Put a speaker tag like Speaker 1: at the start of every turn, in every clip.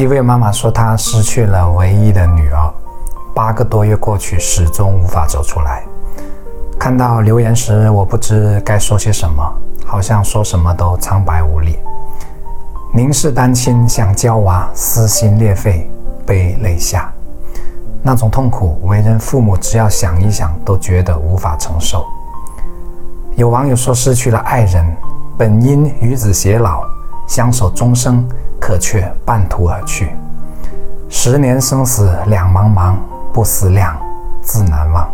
Speaker 1: 一位妈妈说，她失去了唯一的女儿，八个多月过去，始终无法走出来。看到留言时，我不知该说些什么，好像说什么都苍白无力。凝视单亲想娇娃，撕心裂肺，悲泪下，那种痛苦，为人父母只要想一想，都觉得无法承受。有网友说，失去了爱人，本应与子偕老，相守终生。可却半途而去，十年生死两茫茫，不思量，自难忘。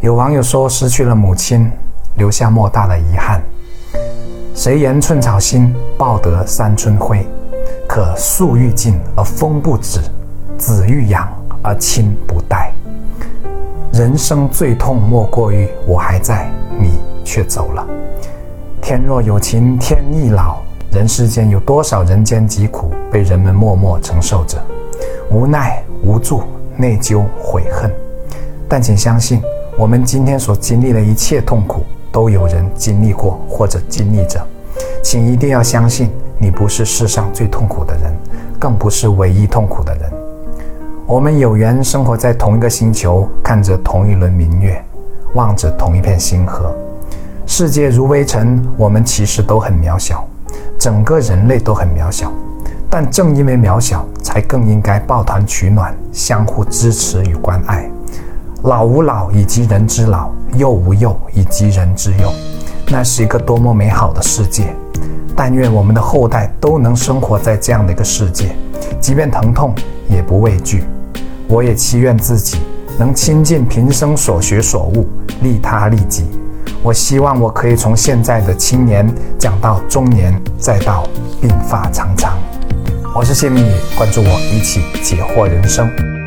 Speaker 1: 有网友说，失去了母亲，留下莫大的遗憾。谁言寸草心，报得三春晖？可树欲静而风不止，子欲养而亲不待。人生最痛莫过于我还在，你却走了。天若有情天亦老。人世间有多少人间疾苦被人们默默承受着，无奈、无助、内疚、悔恨。但请相信，我们今天所经历的一切痛苦，都有人经历过或者经历着。请一定要相信，你不是世上最痛苦的人，更不是唯一痛苦的人。我们有缘生活在同一个星球，看着同一轮明月，望着同一片星河。世界如微尘，我们其实都很渺小。整个人类都很渺小，但正因为渺小，才更应该抱团取暖，相互支持与关爱。老吾老以及人之老，幼吾幼以及人之幼，那是一个多么美好的世界！但愿我们的后代都能生活在这样的一个世界，即便疼痛也不畏惧。我也祈愿自己能倾尽平生所学所悟，利他利己。我希望我可以从现在的青年讲到中年，再到鬓发苍苍。我是谢明宇，关注我，一起解惑人生。